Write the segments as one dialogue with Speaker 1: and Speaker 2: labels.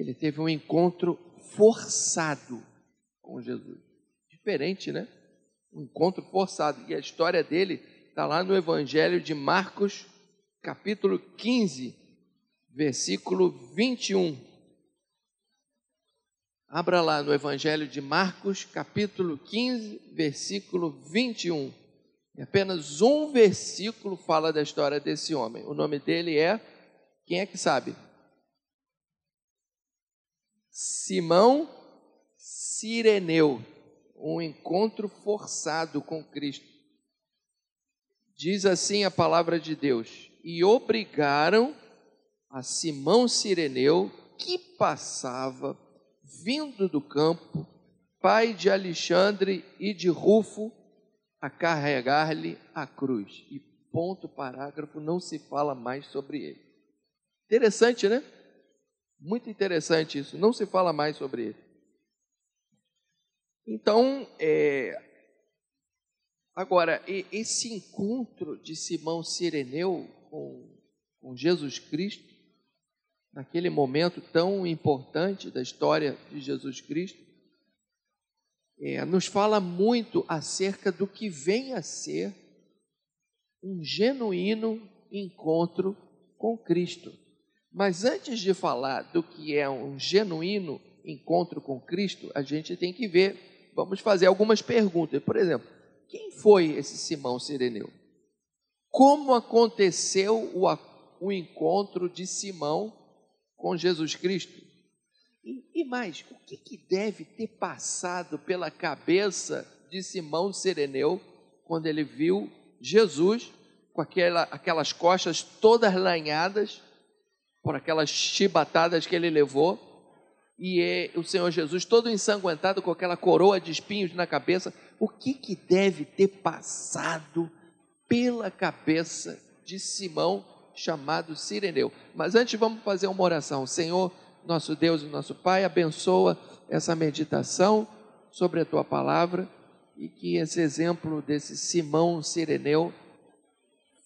Speaker 1: ele teve um encontro forçado com Jesus. Diferente, né? Um encontro forçado. E a história dele está lá no Evangelho de Marcos, capítulo 15, versículo 21. Abra lá no Evangelho de Marcos, capítulo 15, versículo 21. E apenas um versículo fala da história desse homem. O nome dele é. Quem é que sabe? Simão Sireneu. Um encontro forçado com Cristo. Diz assim a palavra de Deus: E obrigaram a Simão Sireneu, que passava, vindo do campo, pai de Alexandre e de Rufo, a carregar-lhe a cruz. E ponto parágrafo, não se fala mais sobre ele. Interessante, né? Muito interessante isso, não se fala mais sobre ele. Então, é, agora, esse encontro de Simão Sireneu com, com Jesus Cristo, naquele momento tão importante da história de Jesus Cristo, é, nos fala muito acerca do que vem a ser um genuíno encontro com Cristo. Mas antes de falar do que é um genuíno encontro com Cristo, a gente tem que ver, vamos fazer algumas perguntas. Por exemplo, quem foi esse Simão Sireneu? Como aconteceu o, o encontro de Simão com Jesus Cristo? E, e mais, o que, que deve ter passado pela cabeça de Simão Sireneu quando ele viu Jesus com aquela, aquelas costas todas lanhadas por aquelas chibatadas que ele levou e é, o Senhor Jesus todo ensanguentado com aquela coroa de espinhos na cabeça, o que, que deve ter passado pela cabeça de Simão chamado Sireneu? Mas antes vamos fazer uma oração. Senhor, nosso Deus e nosso Pai, abençoa essa meditação sobre a tua palavra e que esse exemplo desse Simão Sireneu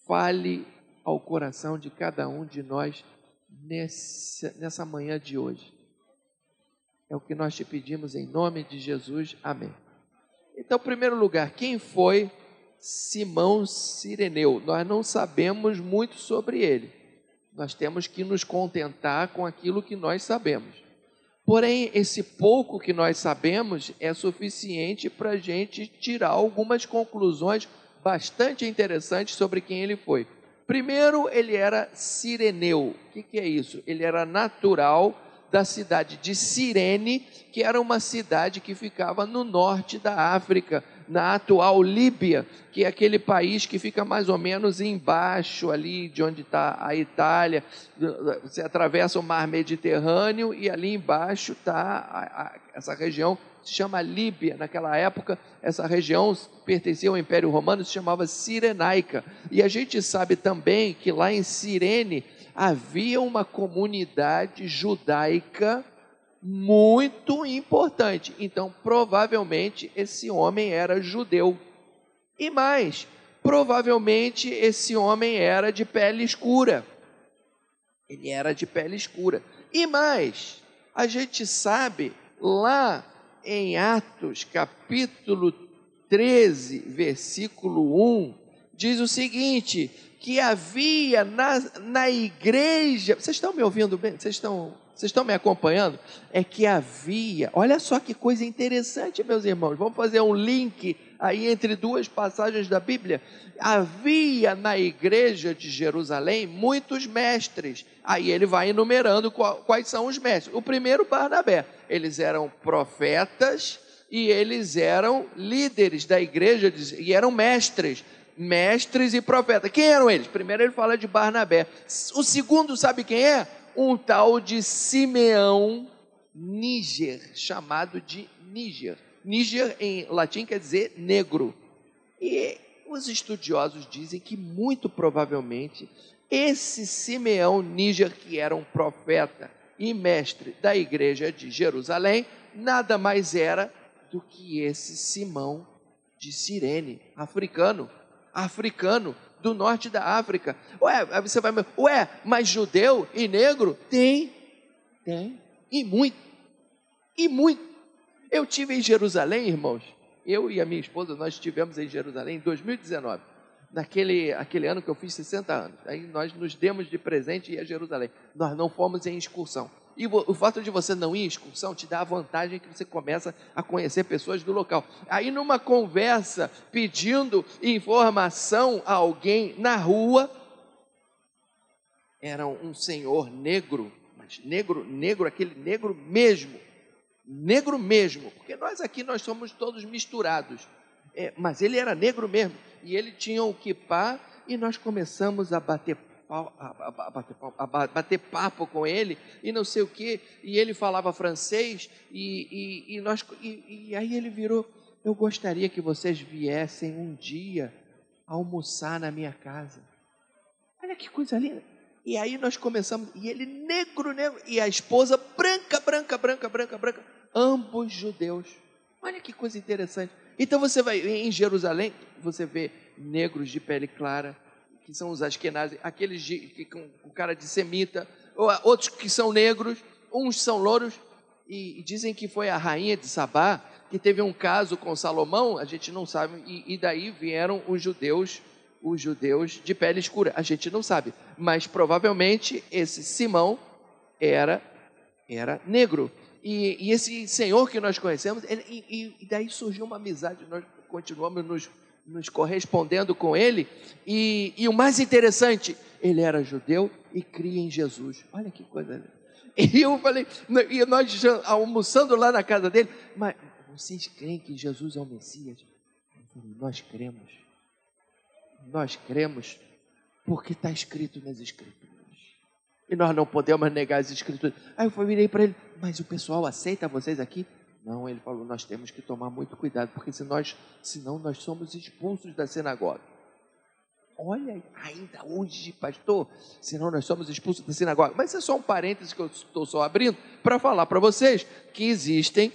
Speaker 1: fale ao coração de cada um de nós nessa, nessa manhã de hoje. É o que nós te pedimos em nome de Jesus. Amém. Então, em primeiro lugar, quem foi Simão Sireneu? Nós não sabemos muito sobre ele nós temos que nos contentar com aquilo que nós sabemos. Porém, esse pouco que nós sabemos é suficiente para a gente tirar algumas conclusões bastante interessantes sobre quem ele foi. Primeiro, ele era sireneu. O que, que é isso? Ele era natural da cidade de Cirene, que era uma cidade que ficava no norte da África, na atual Líbia, que é aquele país que fica mais ou menos embaixo ali de onde está a Itália. Você atravessa o mar Mediterrâneo e ali embaixo está essa região se chama Líbia. Naquela época, essa região pertencia ao Império Romano, se chamava Cirenaica. E a gente sabe também que lá em Cirene havia uma comunidade judaica muito importante. Então, provavelmente, esse homem era judeu. E mais, provavelmente esse homem era de pele escura. Ele era de pele escura. E mais, a gente sabe lá em Atos, capítulo 13, versículo 1, diz o seguinte: que havia na, na igreja. Vocês estão me ouvindo bem? Vocês estão vocês estão me acompanhando? É que havia, olha só que coisa interessante, meus irmãos. Vamos fazer um link aí entre duas passagens da Bíblia. Havia na igreja de Jerusalém muitos mestres. Aí ele vai enumerando quais são os mestres. O primeiro, Barnabé. Eles eram profetas e eles eram líderes da igreja e eram mestres mestres e profetas. Quem eram eles? Primeiro ele fala de Barnabé. O segundo, sabe quem é? Um tal de Simeão Níger, chamado de Níger. Níger em latim quer dizer negro. E os estudiosos dizem que muito provavelmente esse Simeão Níger, que era um profeta e mestre da igreja de Jerusalém, nada mais era do que esse Simão de Cirene, africano, africano, do norte da África. Ué, você vai, ué, mas judeu e negro? Tem, tem. E muito. E muito. Eu tive em Jerusalém, irmãos. Eu e a minha esposa, nós estivemos em Jerusalém em 2019. Naquele aquele ano que eu fiz 60 anos. Aí nós nos demos de presente e a Jerusalém. Nós não fomos em excursão. E o fato de você não ir em excursão te dá a vantagem que você começa a conhecer pessoas do local. Aí, numa conversa, pedindo informação a alguém na rua, era um senhor negro, mas negro, negro, aquele negro mesmo, negro mesmo, porque nós aqui nós somos todos misturados, é, mas ele era negro mesmo, e ele tinha um kipá, e nós começamos a bater a, a, bater, a, bater, papo com ele e não sei o que, e ele falava francês, e, e, e nós, e, e aí ele virou, eu gostaria que vocês viessem um dia almoçar na minha casa. Olha que coisa linda. E aí nós começamos, e ele negro, negro, e a esposa branca, branca, branca, branca, branca, ambos judeus. Olha que coisa interessante. Então você vai em Jerusalém, você vê negros de pele clara, que são os Ashkenazes, aqueles de, que, com, com cara de semita, ou outros que são negros, uns são louros, e, e, dizem que foi a rainha de Sabá que teve um caso com Salomão, a gente não sabe, e, e daí vieram os judeus, os judeus de pele escura, a gente não sabe, mas provavelmente esse Simão era, era negro. E, e esse senhor que nós conhecemos, ele, e, e daí surgiu uma amizade, nós continuamos nos nos correspondendo com ele. E, e o mais interessante, ele era judeu e cria em Jesus. Olha que coisa. E eu falei, e nós almoçando lá na casa dele, mas vocês creem que Jesus é o Messias? Falei, nós cremos. Nós cremos porque está escrito nas Escrituras. E nós não podemos negar as Escrituras. Aí eu virei para ele, mas o pessoal aceita vocês aqui? Não, ele falou, nós temos que tomar muito cuidado, porque se nós, senão nós somos expulsos da sinagoga. Olha, ainda hoje, pastor, senão nós somos expulsos da sinagoga. Mas é só um parênteses que eu estou só abrindo para falar para vocês que existem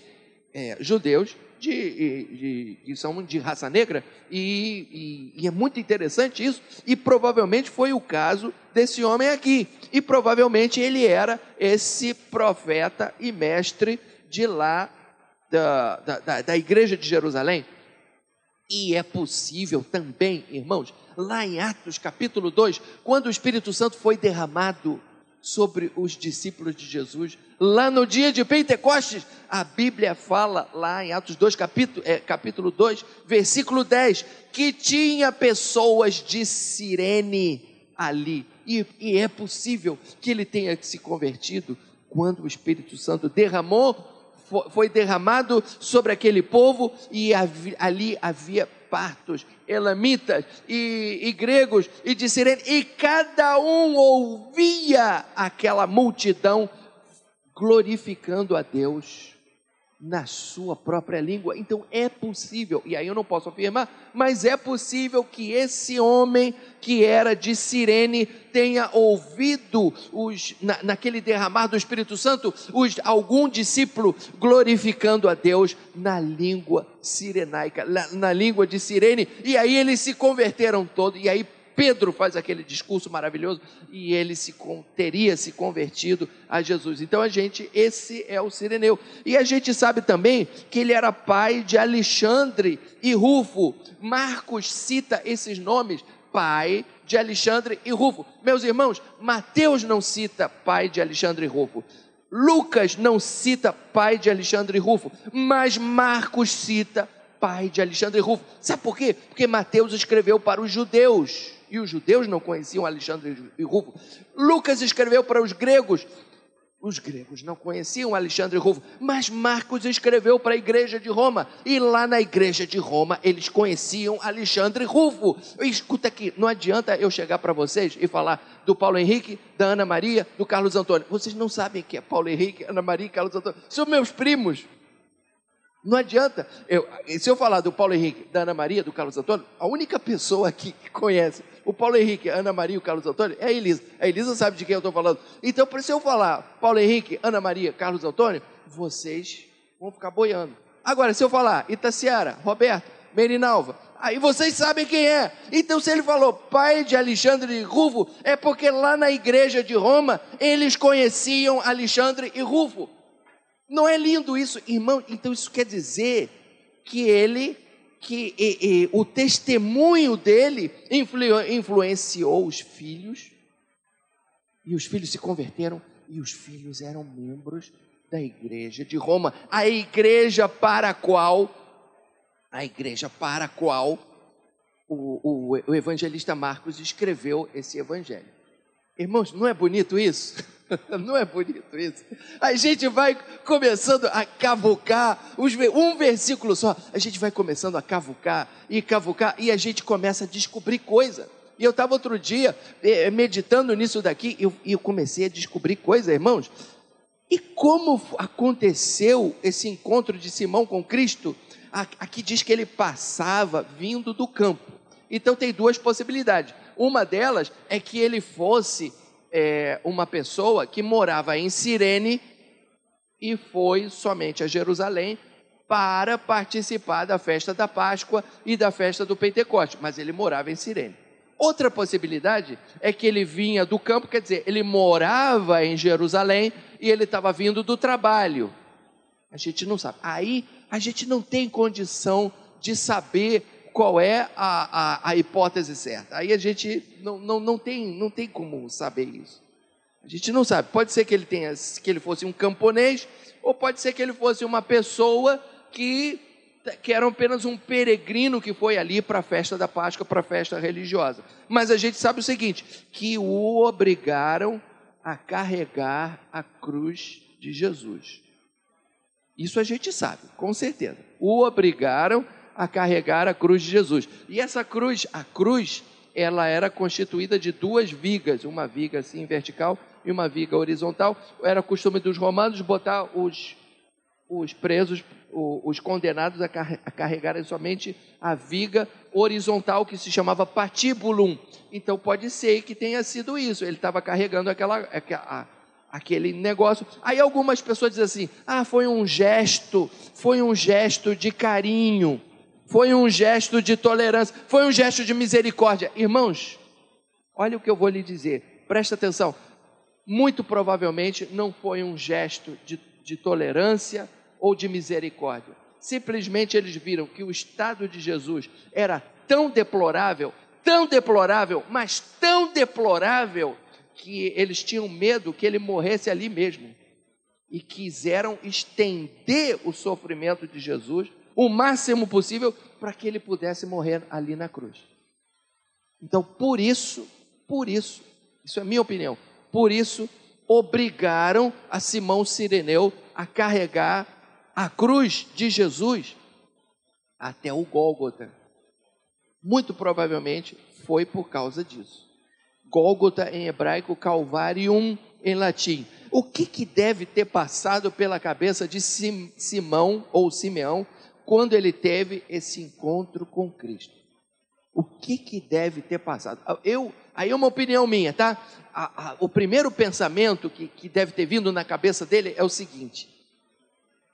Speaker 1: é, judeus de, de, que são de raça negra, e, e, e, é muito interessante isso, e provavelmente foi o caso desse homem aqui, e provavelmente ele era esse profeta e mestre de lá da, da, da igreja de Jerusalém. E é possível também, irmãos, lá em Atos capítulo 2, quando o Espírito Santo foi derramado sobre os discípulos de Jesus, lá no dia de Pentecostes, a Bíblia fala lá em Atos 2, capítulo, é, capítulo 2, versículo 10, que tinha pessoas de Sirene ali. E, e é possível que ele tenha se convertido quando o Espírito Santo derramou foi derramado sobre aquele povo e ali havia partos, elamitas e, e, gregos e de sirene, e cada um ouvia aquela multidão glorificando a Deus na sua própria língua. Então é possível, e aí eu não posso afirmar, mas é possível que esse homem que era de Sirene tenha ouvido os, na, naquele derramar do Espírito Santo os, algum discípulo glorificando a Deus na língua sirenaica, na, na língua de Sirene, e aí eles se converteram todos, e aí Pedro faz aquele discurso maravilhoso e ele se teria se convertido a Jesus. Então a gente, esse é o Sireneu. E a gente sabe também que ele era pai de Alexandre e Rufo. Marcos cita esses nomes, pai de Alexandre e Rufo. Meus irmãos, Mateus não cita pai de Alexandre e Rufo. Lucas não cita pai de Alexandre e Rufo, mas Marcos cita pai de Alexandre e Rufo. Sabe por quê? Porque Mateus escreveu para os judeus e os judeus não conheciam Alexandre e Rufo. Lucas escreveu para os gregos. Os gregos não conheciam Alexandre Rufo, mas Marcos escreveu para a igreja de Roma. E lá na igreja de Roma eles conheciam Alexandre Rufo. Escuta aqui, não adianta eu chegar para vocês e falar do Paulo Henrique, da Ana Maria, do Carlos Antônio. Vocês não sabem que é Paulo Henrique, Ana Maria e Carlos Antônio. São meus primos. Não adianta. Eu, se eu falar do Paulo Henrique, da Ana Maria, do Carlos Antônio, a única pessoa aqui que conhece o Paulo Henrique, a Ana Maria e o Carlos Antônio é a Elisa. A Elisa sabe de quem eu estou falando. Então, se eu falar Paulo Henrique, Ana Maria, Carlos Antônio, vocês vão ficar boiando. Agora, se eu falar Itaciara, Roberto, Merinalva, aí vocês sabem quem é. Então, se ele falou pai de Alexandre e Rufo, é porque lá na igreja de Roma eles conheciam Alexandre e Rufo. Não é lindo isso, irmão? Então isso quer dizer que ele, que e, e, o testemunho dele influ, influenciou os filhos, e os filhos se converteram, e os filhos eram membros da igreja de Roma, a igreja para a qual, a igreja para a qual o, o, o evangelista Marcos escreveu esse evangelho. Irmãos, não é bonito isso? Não é bonito isso? A gente vai começando a cavucar, um versículo só, a gente vai começando a cavucar e cavucar, e a gente começa a descobrir coisa. E eu estava outro dia eh, meditando nisso daqui, e eu, eu comecei a descobrir coisa, irmãos. E como aconteceu esse encontro de Simão com Cristo? Aqui diz que ele passava vindo do campo. Então tem duas possibilidades. Uma delas é que ele fosse é, uma pessoa que morava em Cirene e foi somente a Jerusalém para participar da festa da Páscoa e da festa do Pentecoste, mas ele morava em Cirene. Outra possibilidade é que ele vinha do campo, quer dizer, ele morava em Jerusalém e ele estava vindo do trabalho. A gente não sabe. Aí a gente não tem condição de saber qual é a, a, a hipótese certa. Aí a gente não, não, não, tem, não tem como saber isso. A gente não sabe. Pode ser que ele tenha, que ele fosse um camponês, ou pode ser que ele fosse uma pessoa que, que era apenas um peregrino que foi ali para a festa da Páscoa, para a festa religiosa. Mas a gente sabe o seguinte: que o obrigaram a carregar a cruz de Jesus. Isso a gente sabe, com certeza. O obrigaram a carregar a cruz de Jesus. E essa cruz, a cruz, ela era constituída de duas vigas, uma viga assim vertical e uma viga horizontal. Era costume dos romanos botar os, os presos, os condenados a carregarem somente a viga horizontal que se chamava patibulum. Então pode ser que tenha sido isso. Ele estava carregando aquela, aquela aquele negócio. Aí algumas pessoas dizem assim: "Ah, foi um gesto, foi um gesto de carinho" foi um gesto de tolerância, foi um gesto de misericórdia. Irmãos, olha o que eu vou lhe dizer, presta atenção. Muito provavelmente não foi um gesto de, de tolerância ou de misericórdia. Simplesmente eles viram que o estado de Jesus era tão deplorável, tão deplorável, mas tão deplorável, que eles tinham medo que ele morresse ali mesmo. E quiseram estender o sofrimento de Jesus o máximo possível para que ele pudesse morrer ali na cruz. Então, por isso, por isso, isso é minha opinião, por isso obrigaram a Simão Sireneu a carregar a cruz de Jesus até o Gólgota. Muito provavelmente foi por causa disso. Gólgota em hebraico, Calvarium em latim. O que, que deve ter passado pela cabeça de Simão ou Simeão quando ele teve esse encontro com Cristo. O que, que deve ter passado? Eu, aí é uma opinião minha, tá? A, a, o primeiro pensamento que, que deve ter vindo na cabeça dele é o seguinte: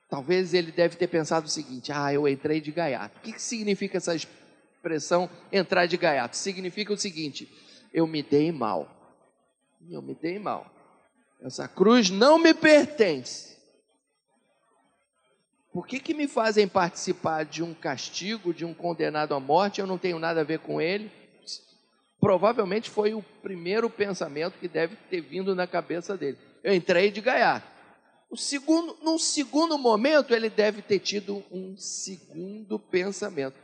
Speaker 1: talvez ele deve ter pensado o seguinte: ah, eu entrei de gaiato. O que, que significa essa expressão entrar de gaiato? Significa o seguinte: eu me dei mal. Eu me dei mal. Essa cruz não me pertence. Por que, que me fazem participar de um castigo, de um condenado à morte? Eu não tenho nada a ver com ele. Provavelmente foi o primeiro pensamento que deve ter vindo na cabeça dele. Eu entrei de gaiato. O segundo, num segundo momento, ele deve ter tido um segundo pensamento.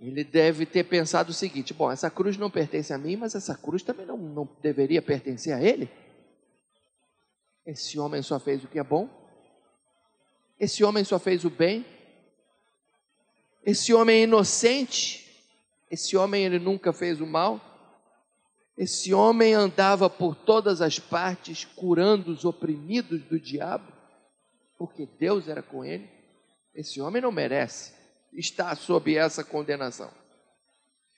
Speaker 1: Ele deve ter pensado o seguinte: bom, essa cruz não pertence a mim, mas essa cruz também não, não deveria pertencer a ele. Esse homem só fez o que é bom, esse homem só fez o bem. Esse homem é inocente. Esse homem ele nunca fez o mal. Esse homem andava por todas as partes curando os oprimidos do diabo, porque Deus era com ele. Esse homem não merece estar sob essa condenação.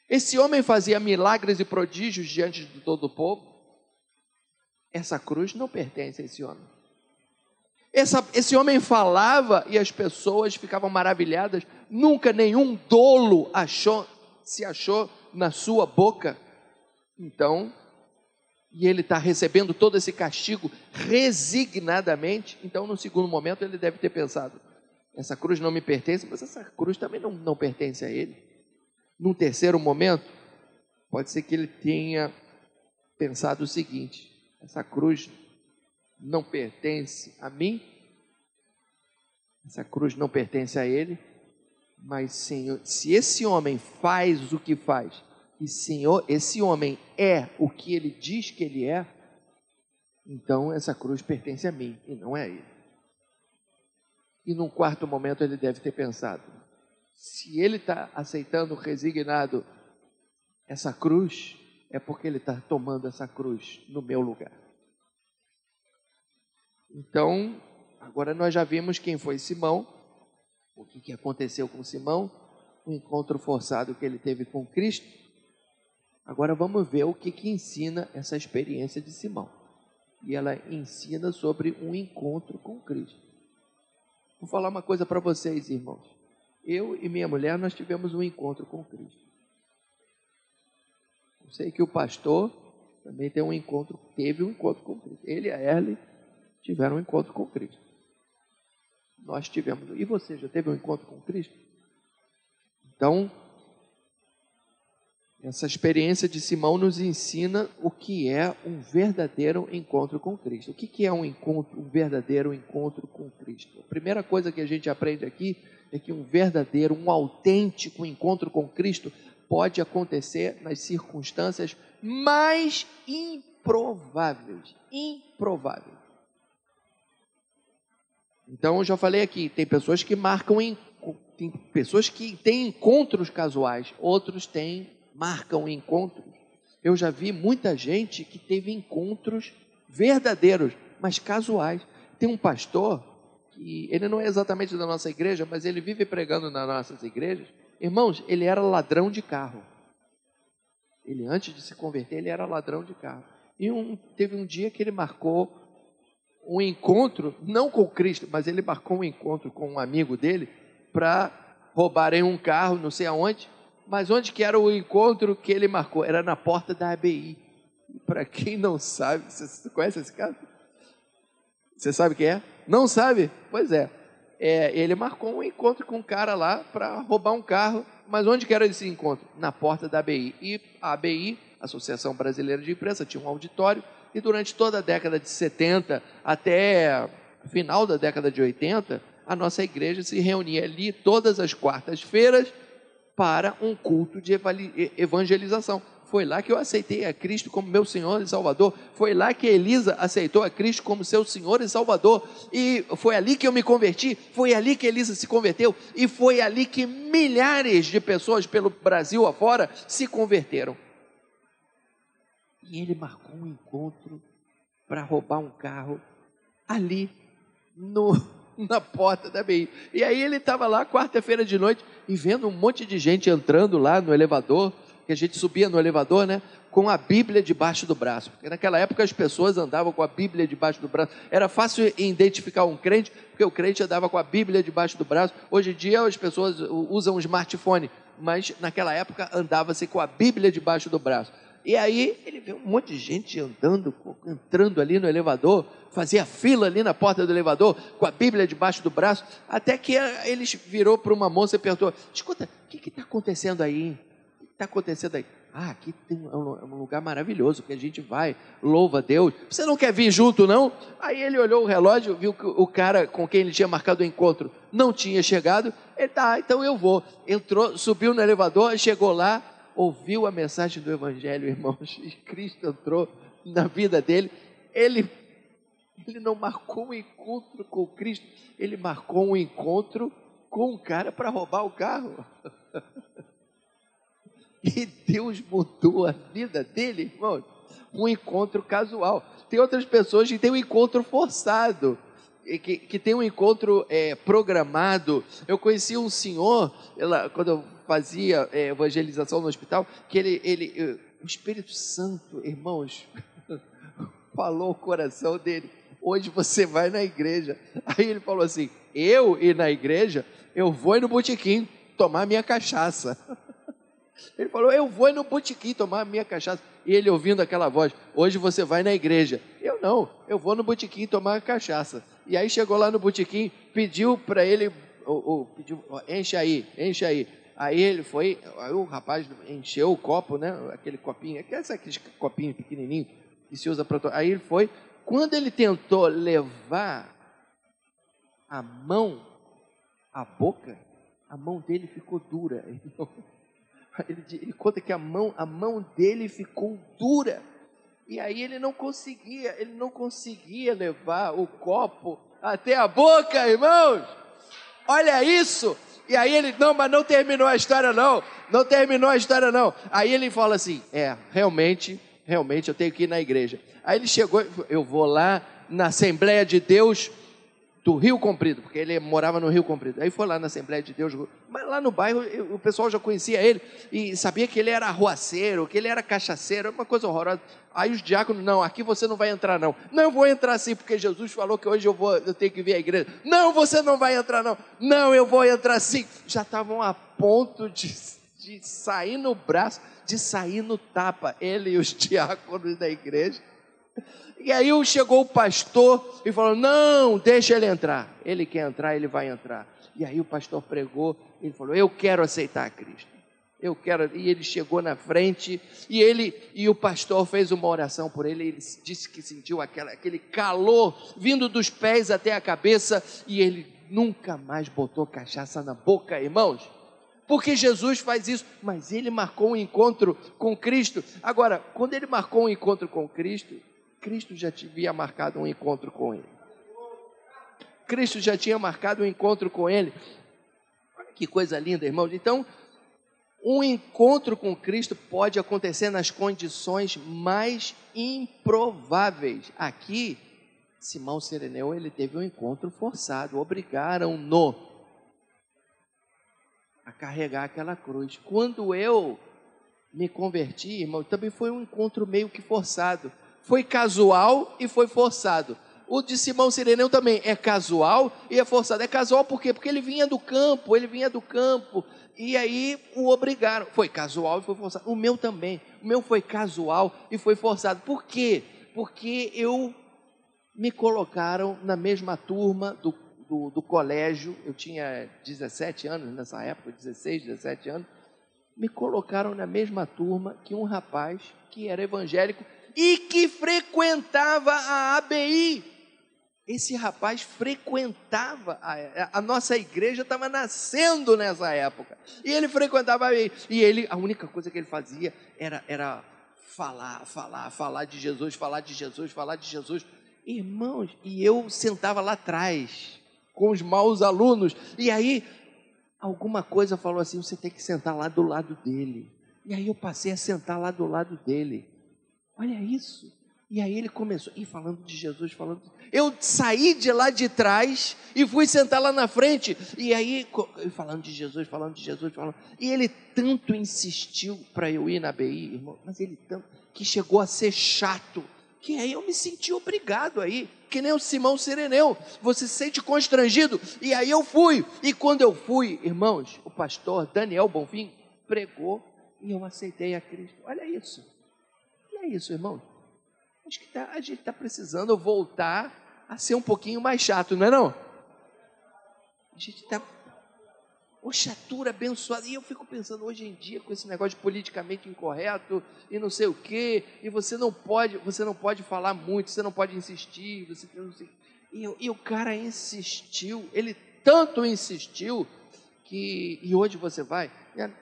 Speaker 1: Esse homem fazia milagres e prodígios diante de todo o povo. Essa cruz não pertence a esse homem. Essa, esse homem falava e as pessoas ficavam maravilhadas. Nunca nenhum dolo achou, se achou na sua boca. Então, e ele está recebendo todo esse castigo resignadamente, então no segundo momento ele deve ter pensado: essa cruz não me pertence, mas essa cruz também não, não pertence a ele. Num terceiro momento, pode ser que ele tenha pensado o seguinte: essa cruz não pertence a mim, essa cruz não pertence a ele, mas Senhor, se esse homem faz o que faz, e Senhor, esse homem é o que ele diz que ele é, então essa cruz pertence a mim e não é a ele. E num quarto momento ele deve ter pensado: se ele está aceitando resignado essa cruz, é porque ele está tomando essa cruz no meu lugar. Então, agora nós já vimos quem foi Simão, o que, que aconteceu com Simão, o encontro forçado que ele teve com Cristo. Agora vamos ver o que, que ensina essa experiência de Simão. E ela ensina sobre um encontro com Cristo. Vou falar uma coisa para vocês, irmãos. Eu e minha mulher, nós tivemos um encontro com Cristo. Eu sei que o pastor também tem um encontro, teve um encontro com Cristo. Ele e a Erle tiveram um encontro com Cristo. Nós tivemos. E você já teve um encontro com Cristo? Então, essa experiência de Simão nos ensina o que é um verdadeiro encontro com Cristo. O que é um encontro, um verdadeiro encontro com Cristo? A primeira coisa que a gente aprende aqui é que um verdadeiro, um autêntico encontro com Cristo pode acontecer nas circunstâncias mais improváveis. Improváveis. Então, eu já falei aqui, tem pessoas que marcam, tem pessoas que têm encontros casuais, outros têm, marcam encontros. Eu já vi muita gente que teve encontros verdadeiros, mas casuais. Tem um pastor que ele não é exatamente da nossa igreja, mas ele vive pregando nas nossas igrejas. Irmãos, ele era ladrão de carro. Ele antes de se converter, ele era ladrão de carro. E um, teve um dia que ele marcou um encontro, não com Cristo, mas ele marcou um encontro com um amigo dele para roubarem um carro, não sei aonde, mas onde que era o encontro que ele marcou? Era na porta da ABI. Para quem não sabe, você conhece esse caso? Você sabe quem é? Não sabe? Pois é. é ele marcou um encontro com um cara lá para roubar um carro, mas onde que era esse encontro? Na porta da ABI. E a ABI, Associação Brasileira de Imprensa, tinha um auditório e durante toda a década de 70 até final da década de 80, a nossa igreja se reunia ali todas as quartas-feiras para um culto de evangelização. Foi lá que eu aceitei a Cristo como meu Senhor e Salvador. Foi lá que Elisa aceitou a Cristo como seu Senhor e Salvador. E foi ali que eu me converti. Foi ali que Elisa se converteu. E foi ali que milhares de pessoas pelo Brasil afora se converteram. E ele marcou um encontro para roubar um carro ali no, na porta da BI. E aí ele estava lá quarta-feira de noite e vendo um monte de gente entrando lá no elevador, que a gente subia no elevador, né? Com a Bíblia debaixo do braço. Porque naquela época as pessoas andavam com a Bíblia debaixo do braço. Era fácil identificar um crente, porque o crente andava com a Bíblia debaixo do braço. Hoje em dia as pessoas usam um smartphone, mas naquela época andava-se com a Bíblia debaixo do braço. E aí ele vê um monte de gente andando, entrando ali no elevador, fazia fila ali na porta do elevador, com a Bíblia debaixo do braço, até que ele virou para uma moça e perguntou: Escuta, o que está acontecendo aí? O que está acontecendo aí? Ah, aqui tem um lugar maravilhoso que a gente vai, louva a Deus. Você não quer vir junto, não? Aí ele olhou o relógio, viu que o cara com quem ele tinha marcado o encontro não tinha chegado. Ele tá, então eu vou. Entrou, subiu no elevador, chegou lá, ouviu a mensagem do Evangelho, irmãos, e Cristo entrou na vida dele, ele, ele não marcou um encontro com Cristo, ele marcou um encontro com um cara para roubar o carro. E Deus mudou a vida dele, irmão. Um encontro casual. Tem outras pessoas que têm um encontro forçado, que, que tem um encontro é, programado. Eu conheci um senhor, ela, quando eu fazia é, evangelização no hospital, que ele, ele, o Espírito Santo, irmãos, falou o coração dele. Hoje você vai na igreja. Aí ele falou assim: Eu ir na igreja, eu vou no botequim tomar minha cachaça. Ele falou: Eu vou no botequim tomar minha cachaça. E ele ouvindo aquela voz: Hoje você vai na igreja. Eu não, eu vou no botequim tomar cachaça. E aí chegou lá no botequim, pediu para ele: oh, oh, pediu, oh, Enche aí, enche aí. Aí ele foi, aí o rapaz encheu o copo, né? Aquele copinho, aquele copinho pequenininho que se usa para. Aí ele foi. Quando ele tentou levar a mão à boca, a mão dele ficou dura. Ele, ele conta que a mão, a mão dele ficou dura. E aí ele não conseguia, ele não conseguia levar o copo até a boca, irmãos. Olha isso. E aí ele, não, mas não terminou a história não. Não terminou a história não. Aí ele fala assim: "É, realmente, realmente eu tenho que ir na igreja". Aí ele chegou, eu vou lá na Assembleia de Deus do Rio Comprido, porque ele morava no Rio Comprido. Aí foi lá na Assembleia de Deus, mas lá no bairro o pessoal já conhecia ele e sabia que ele era arruaceiro, que ele era cachaceiro, uma coisa horrorosa. Aí os diáconos, não, aqui você não vai entrar não. Não, vou entrar sim, porque Jesus falou que hoje eu vou, eu tenho que vir à igreja. Não, você não vai entrar não. Não, eu vou entrar sim. Já estavam a ponto de, de sair no braço, de sair no tapa, ele e os diáconos da igreja. E aí chegou o pastor e falou: Não, deixa ele entrar. Ele quer entrar, ele vai entrar. E aí o pastor pregou, ele falou: Eu quero aceitar Cristo. Eu quero. E ele chegou na frente e ele e o pastor fez uma oração por ele. Ele disse que sentiu aquela, aquele calor vindo dos pés até a cabeça e ele nunca mais botou cachaça na boca, irmãos. Porque Jesus faz isso, mas ele marcou um encontro com Cristo. Agora, quando ele marcou um encontro com Cristo, Cristo já havia marcado um encontro com ele. Cristo já tinha marcado um encontro com ele. Que coisa linda, irmãos. Então, um encontro com Cristo pode acontecer nas condições mais improváveis. Aqui, Simão Sereneu, ele teve um encontro forçado, obrigaram-no a carregar aquela cruz. Quando eu me converti, irmão, também foi um encontro meio que forçado foi casual e foi forçado. O de Simão Sireneu também é casual e é forçado. É casual por quê? Porque ele vinha do campo, ele vinha do campo. E aí o obrigaram. Foi casual e foi forçado. O meu também. O meu foi casual e foi forçado. Por quê? Porque eu me colocaram na mesma turma do, do, do colégio. Eu tinha 17 anos nessa época, 16, 17 anos. Me colocaram na mesma turma que um rapaz que era evangélico e que frequentava a ABI. Esse rapaz frequentava, a, a nossa igreja estava nascendo nessa época. E ele frequentava a ABI. E ele, a única coisa que ele fazia era, era falar, falar, falar de Jesus, falar de Jesus, falar de Jesus. Irmãos, e eu sentava lá atrás, com os maus alunos. E aí, alguma coisa falou assim: você tem que sentar lá do lado dele. E aí eu passei a sentar lá do lado dele. Olha isso. E aí ele começou, e falando de Jesus, falando. Eu saí de lá de trás e fui sentar lá na frente. E aí, falando de Jesus, falando de Jesus, falando. E ele tanto insistiu para eu ir na BI, irmão, mas ele tanto, que chegou a ser chato. Que aí eu me senti obrigado aí, que nem o Simão Sireneu. Você se sente constrangido. E aí eu fui. E quando eu fui, irmãos, o pastor Daniel Bonfim pregou e eu aceitei a Cristo. Olha isso é isso, irmão. Acho que tá, a gente está precisando voltar a ser um pouquinho mais chato, não é não? A gente está oxatura abençoada. E eu fico pensando hoje em dia com esse negócio de politicamente incorreto e não sei o quê, e você não pode, você não pode falar muito, você não pode insistir, você não sei. E, e o cara insistiu, ele tanto insistiu que e hoje você vai,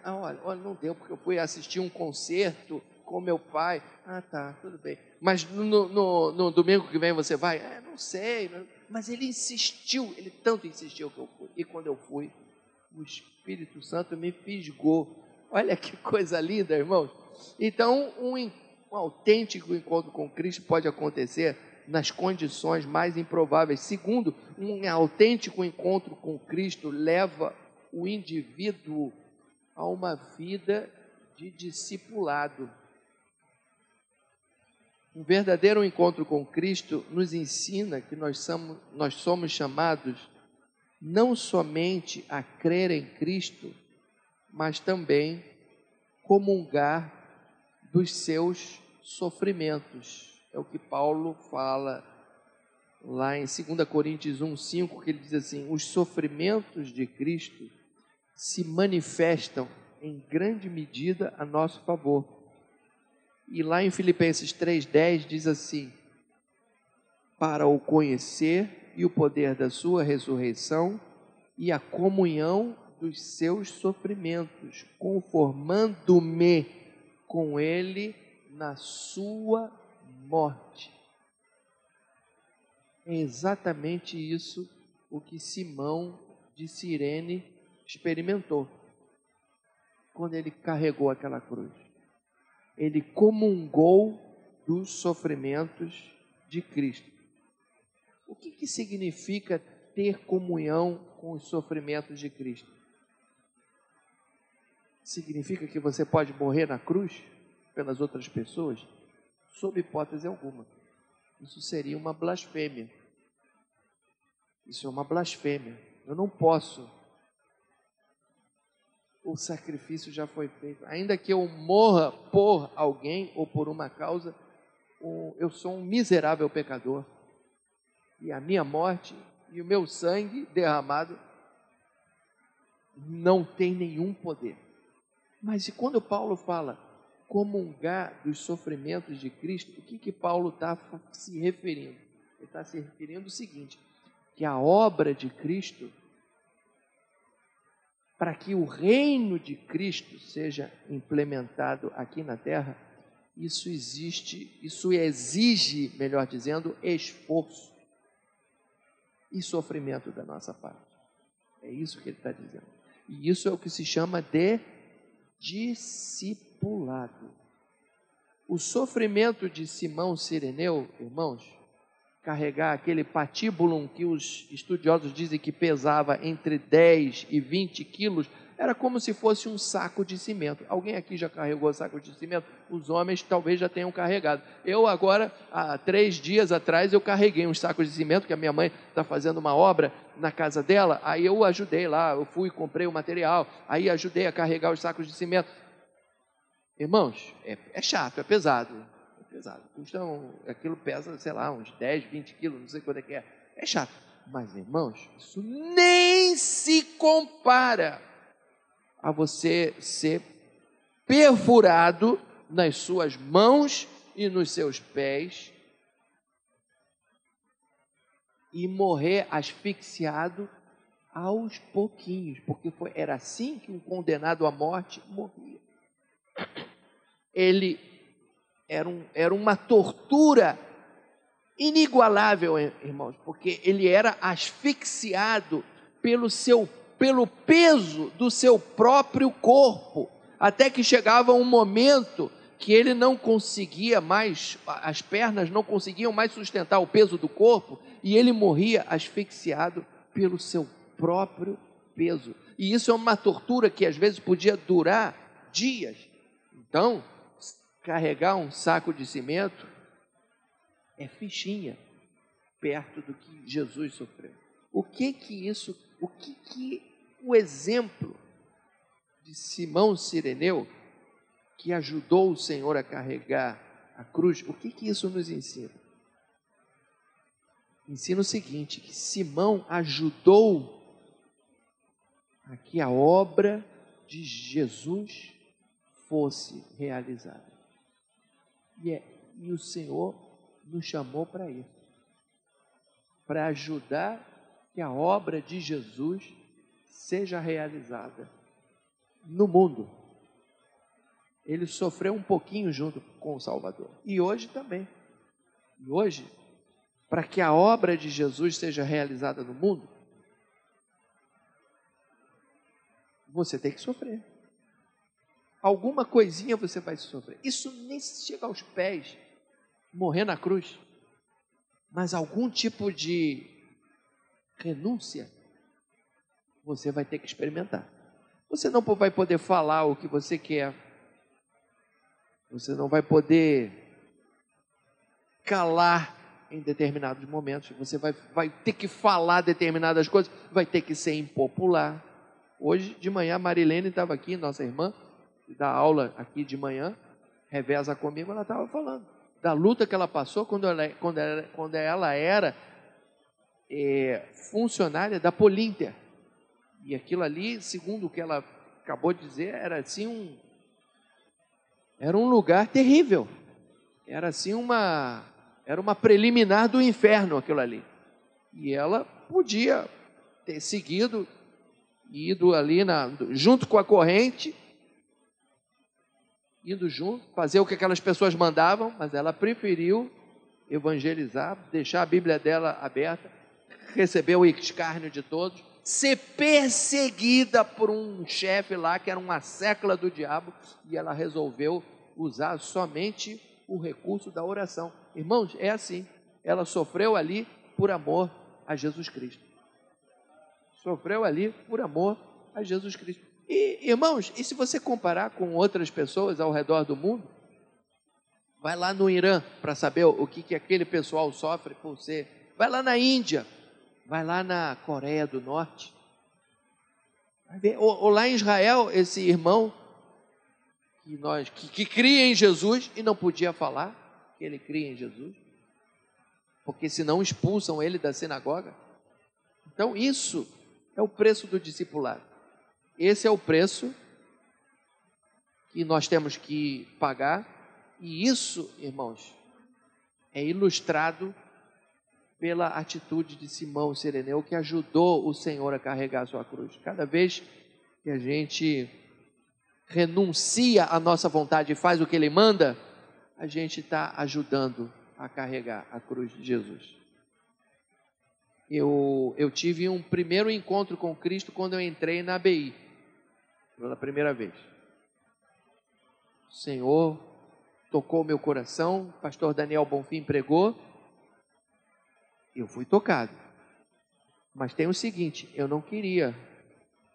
Speaker 1: ah, olha, olha, não deu porque eu fui assistir um concerto com meu pai. Ah, tá, tudo bem. Mas no, no, no domingo que vem você vai? É, não sei. Mas ele insistiu, ele tanto insistiu que eu fui. E quando eu fui, o Espírito Santo me fisgou. Olha que coisa linda, irmãos. Então, um, um autêntico encontro com Cristo pode acontecer nas condições mais improváveis. Segundo, um autêntico encontro com Cristo leva o indivíduo a uma vida de discipulado. Um verdadeiro encontro com Cristo nos ensina que nós somos, nós somos chamados não somente a crer em Cristo, mas também comungar dos seus sofrimentos. É o que Paulo fala lá em 2 Coríntios 1, 5, que ele diz assim: os sofrimentos de Cristo se manifestam em grande medida a nosso favor. E lá em Filipenses 3,10 diz assim: para o conhecer e o poder da sua ressurreição e a comunhão dos seus sofrimentos, conformando-me com ele na sua morte. É exatamente isso o que Simão de Cirene experimentou quando ele carregou aquela cruz. Ele comungou dos sofrimentos de Cristo. O que, que significa ter comunhão com os sofrimentos de Cristo? Significa que você pode morrer na cruz pelas outras pessoas? Sob hipótese alguma. Isso seria uma blasfêmia. Isso é uma blasfêmia. Eu não posso. O sacrifício já foi feito. Ainda que eu morra por alguém ou por uma causa, eu sou um miserável pecador. E a minha morte e o meu sangue derramado não tem nenhum poder. Mas e quando Paulo fala comungar dos sofrimentos de Cristo, o que que Paulo está se referindo? Ele está se referindo ao seguinte, que a obra de Cristo, para que o reino de Cristo seja implementado aqui na terra, isso existe, isso exige, melhor dizendo, esforço e sofrimento da nossa parte. É isso que ele está dizendo. E isso é o que se chama de discipulado. O sofrimento de Simão Sireneu, irmãos, carregar aquele patíbulum que os estudiosos dizem que pesava entre 10 e 20 quilos, era como se fosse um saco de cimento. Alguém aqui já carregou saco de cimento? Os homens talvez já tenham carregado. Eu agora, há três dias atrás, eu carreguei uns sacos de cimento, que a minha mãe está fazendo uma obra na casa dela, aí eu ajudei lá, eu fui, comprei o material, aí ajudei a carregar os sacos de cimento. Irmãos, é, é chato, é pesado. É pesado. Então, aquilo pesa, sei lá, uns 10, 20 quilos, não sei quanto é que é. É chato. Mas, irmãos, isso nem se compara a você ser perfurado nas suas mãos e nos seus pés e morrer asfixiado aos pouquinhos, porque foi, era assim que um condenado à morte morria. Ele era, um, era uma tortura inigualável, irmãos, porque ele era asfixiado pelo seu pelo peso do seu próprio corpo, até que chegava um momento que ele não conseguia mais, as pernas não conseguiam mais sustentar o peso do corpo e ele morria asfixiado pelo seu próprio peso. E isso é uma tortura que às vezes podia durar dias. Então, carregar um saco de cimento é fichinha perto do que Jesus sofreu. O que que isso, o que que o exemplo de Simão Sireneu, que ajudou o Senhor a carregar a cruz, o que, que isso nos ensina? Ensina o seguinte: que Simão ajudou que a obra de Jesus fosse realizada. E, é, e o Senhor nos chamou para isso para ajudar que a obra de Jesus seja realizada no mundo. Ele sofreu um pouquinho junto com o Salvador. E hoje também. E hoje, para que a obra de Jesus seja realizada no mundo, você tem que sofrer. Alguma coisinha você vai sofrer. Isso nem chega aos pés, morrer na cruz. Mas algum tipo de renúncia você vai ter que experimentar. Você não vai poder falar o que você quer. Você não vai poder calar em determinados momentos. Você vai, vai ter que falar determinadas coisas. Vai ter que ser impopular. Hoje de manhã a Marilene estava aqui, nossa irmã, dá aula aqui de manhã, reveza comigo, ela estava falando da luta que ela passou quando ela, quando ela, quando ela era é, funcionária da Polinter. E aquilo ali, segundo o que ela acabou de dizer, era assim um. Era um lugar terrível. Era assim uma. Era uma preliminar do inferno aquilo ali. E ela podia ter seguido, ido ali na, junto com a corrente, indo junto, fazer o que aquelas pessoas mandavam, mas ela preferiu evangelizar, deixar a Bíblia dela aberta, receber o escárnio de todos, ser perseguida por um chefe lá que era uma sécula do diabo, e ela resolveu usar somente o recurso da oração. Irmãos, é assim. Ela sofreu ali por amor a Jesus Cristo. Sofreu ali por amor a Jesus Cristo. E, irmãos, e se você comparar com outras pessoas ao redor do mundo, vai lá no Irã para saber o que, que aquele pessoal sofre por ser. Vai lá na Índia, vai lá na Coreia do Norte. Ou, ou lá em Israel, esse irmão que, nós, que, que cria em Jesus e não podia falar que ele cria em Jesus, porque senão expulsam ele da sinagoga. Então, isso é o preço do discipulado. Esse é o preço que nós temos que pagar, e isso, irmãos, é ilustrado pela atitude de Simão Sereneu, que ajudou o Senhor a carregar a sua cruz. Cada vez que a gente renuncia à nossa vontade e faz o que Ele manda, a gente está ajudando a carregar a cruz de Jesus. Eu, eu tive um primeiro encontro com Cristo quando eu entrei na ABI, pela primeira vez. O Senhor tocou meu coração, o pastor Daniel Bonfim pregou, eu fui tocado. Mas tem o seguinte: eu não queria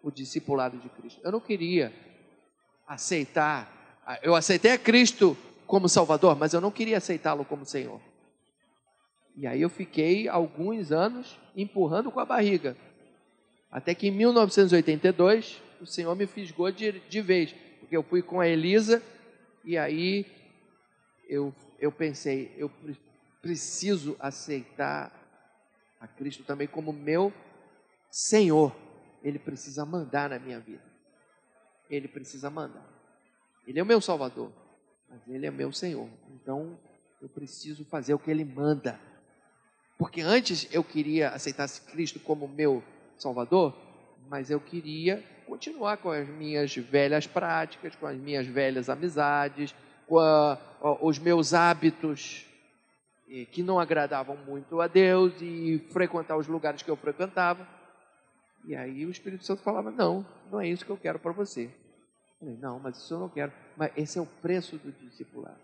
Speaker 1: o discipulado de Cristo. Eu não queria aceitar. Eu aceitei a Cristo como Salvador, mas eu não queria aceitá-lo como Senhor. E aí eu fiquei alguns anos empurrando com a barriga. Até que em 1982 o Senhor me fisgou de, de vez, porque eu fui com a Elisa e aí eu, eu pensei, eu preciso aceitar a Cristo também como meu Senhor. Ele precisa mandar na minha vida. Ele precisa mandar. Ele é o meu Salvador, mas Ele é meu Senhor. Então eu preciso fazer o que Ele manda. Porque antes eu queria aceitar Cristo como meu Salvador, mas eu queria continuar com as minhas velhas práticas, com as minhas velhas amizades, com a, os meus hábitos que não agradavam muito a Deus e frequentar os lugares que eu frequentava. E aí o Espírito Santo falava: Não, não é isso que eu quero para você. Eu falei: Não, mas isso eu não quero. Mas esse é o preço do discipulado.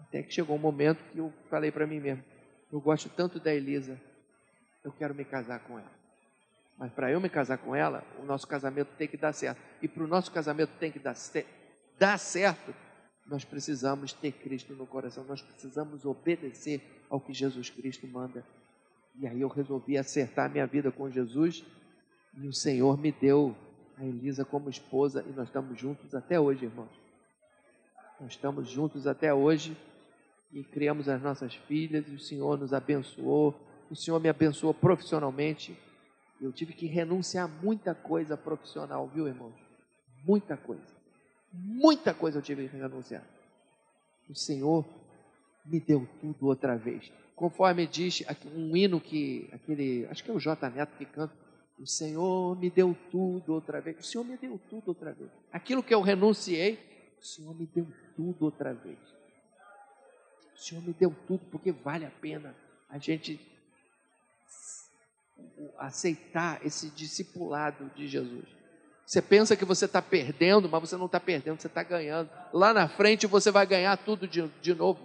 Speaker 1: Até que chegou um momento que eu falei para mim mesmo: Eu gosto tanto da Elisa, eu quero me casar com ela. Mas para eu me casar com ela, o nosso casamento tem que dar certo. E para o nosso casamento tem que dar, dar certo, nós precisamos ter Cristo no coração, nós precisamos obedecer ao que Jesus Cristo manda. E aí eu resolvi acertar minha vida com Jesus e o Senhor me deu a Elisa como esposa e nós estamos juntos até hoje, irmãos. Nós estamos juntos até hoje e criamos as nossas filhas e o Senhor nos abençoou. O Senhor me abençoou profissionalmente. Eu tive que renunciar a muita coisa profissional, viu, irmãos? Muita coisa. Muita coisa eu tive que renunciar. O Senhor me deu tudo outra vez. Conforme diz um hino que, aquele, acho que é o J Neto que canta, o Senhor me deu tudo outra vez. O Senhor me deu tudo outra vez. Aquilo que eu renunciei, o Senhor me deu tudo outra vez. O Senhor me deu tudo porque vale a pena a gente aceitar esse discipulado de Jesus. Você pensa que você está perdendo, mas você não está perdendo, você está ganhando. Lá na frente você vai ganhar tudo de, de novo.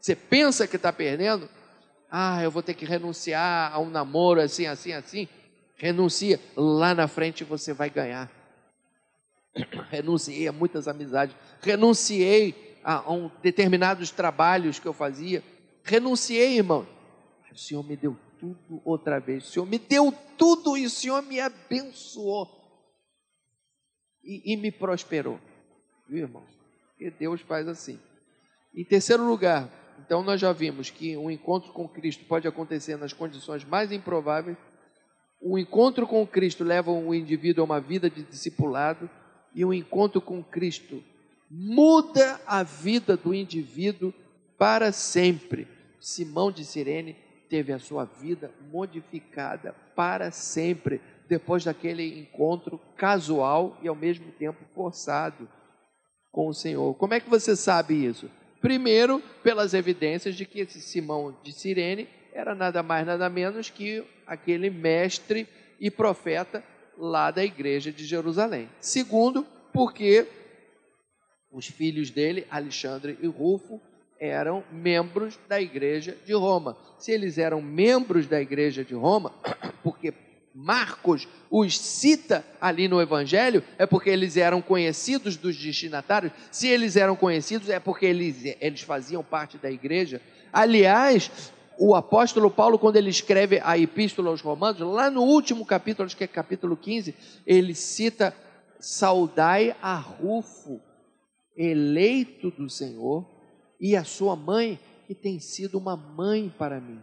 Speaker 1: Você pensa que está perdendo, ah, eu vou ter que renunciar a um namoro assim, assim, assim. Renuncia. Lá na frente você vai ganhar. Renunciei a muitas amizades. Renunciei a, um determinados trabalhos que eu fazia. Renunciei, irmão. O Senhor me deu tudo outra vez. O Senhor me deu tudo e o Senhor me abençoou e, e me prosperou. Viu, irmãos? E Deus faz assim. Em terceiro lugar, então nós já vimos que um encontro com Cristo pode acontecer nas condições mais improváveis. O encontro com Cristo leva o indivíduo a uma vida de discipulado e o encontro com Cristo muda a vida do indivíduo para sempre. Simão de Sirene teve a sua vida modificada para sempre depois daquele encontro casual e ao mesmo tempo forçado com o Senhor. Como é que você sabe isso? Primeiro, pelas evidências de que esse Simão de Sirene era nada mais nada menos que aquele mestre e profeta lá da igreja de Jerusalém. Segundo, porque os filhos dele, Alexandre e Rufo, eram membros da igreja de Roma. Se eles eram membros da igreja de Roma, porque Marcos os cita ali no Evangelho, é porque eles eram conhecidos dos destinatários. Se eles eram conhecidos, é porque eles, eles faziam parte da igreja. Aliás, o apóstolo Paulo, quando ele escreve a epístola aos Romanos, lá no último capítulo, acho que é capítulo 15, ele cita: Saudai a Rufo, eleito do Senhor, e a sua mãe, que tem sido uma mãe para mim.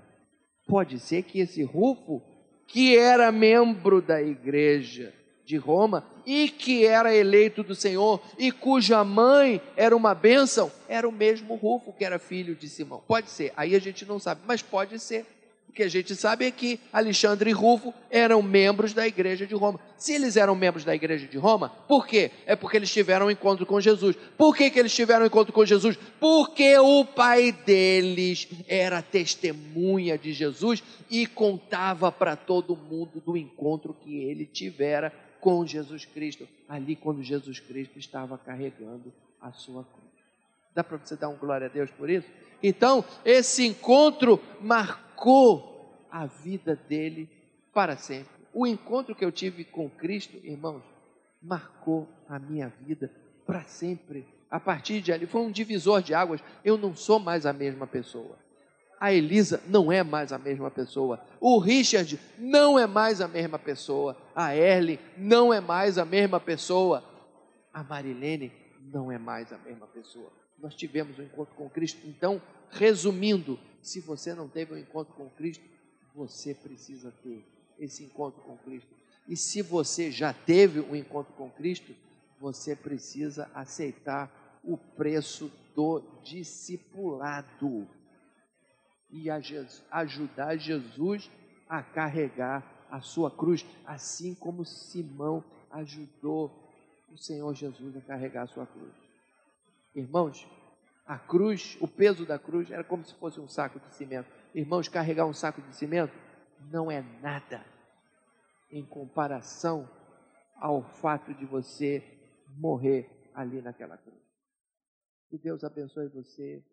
Speaker 1: Pode ser que esse Rufo que era membro da igreja de Roma e que era eleito do Senhor e cuja mãe era uma bênção, era o mesmo Rufo que era filho de Simão. Pode ser, aí a gente não sabe, mas pode ser. O que a gente sabe é que Alexandre e Rufo eram membros da igreja de Roma. Se eles eram membros da igreja de Roma, por quê? É porque eles tiveram um encontro com Jesus. Por que, que eles tiveram um encontro com Jesus? Porque o pai deles era testemunha de Jesus e contava para todo mundo do encontro que ele tivera com Jesus Cristo, ali quando Jesus Cristo estava carregando a sua cruz. Dá para você dar um glória a Deus por isso? Então, esse encontro marcou a vida dele para sempre. O encontro que eu tive com Cristo, irmãos, marcou a minha vida para sempre. A partir de ali, foi um divisor de águas. Eu não sou mais a mesma pessoa. A Elisa não é mais a mesma pessoa. O Richard não é mais a mesma pessoa. A Erle não é mais a mesma pessoa. A Marilene não é mais a mesma pessoa nós tivemos um encontro com Cristo. Então, resumindo, se você não teve um encontro com Cristo, você precisa ter esse encontro com Cristo. E se você já teve um encontro com Cristo, você precisa aceitar o preço do discipulado e ajudar Jesus a carregar a sua cruz, assim como Simão ajudou o Senhor Jesus a carregar a sua cruz. Irmãos, a cruz, o peso da cruz era como se fosse um saco de cimento. Irmãos, carregar um saco de cimento não é nada em comparação ao fato de você morrer ali naquela cruz. Que Deus abençoe você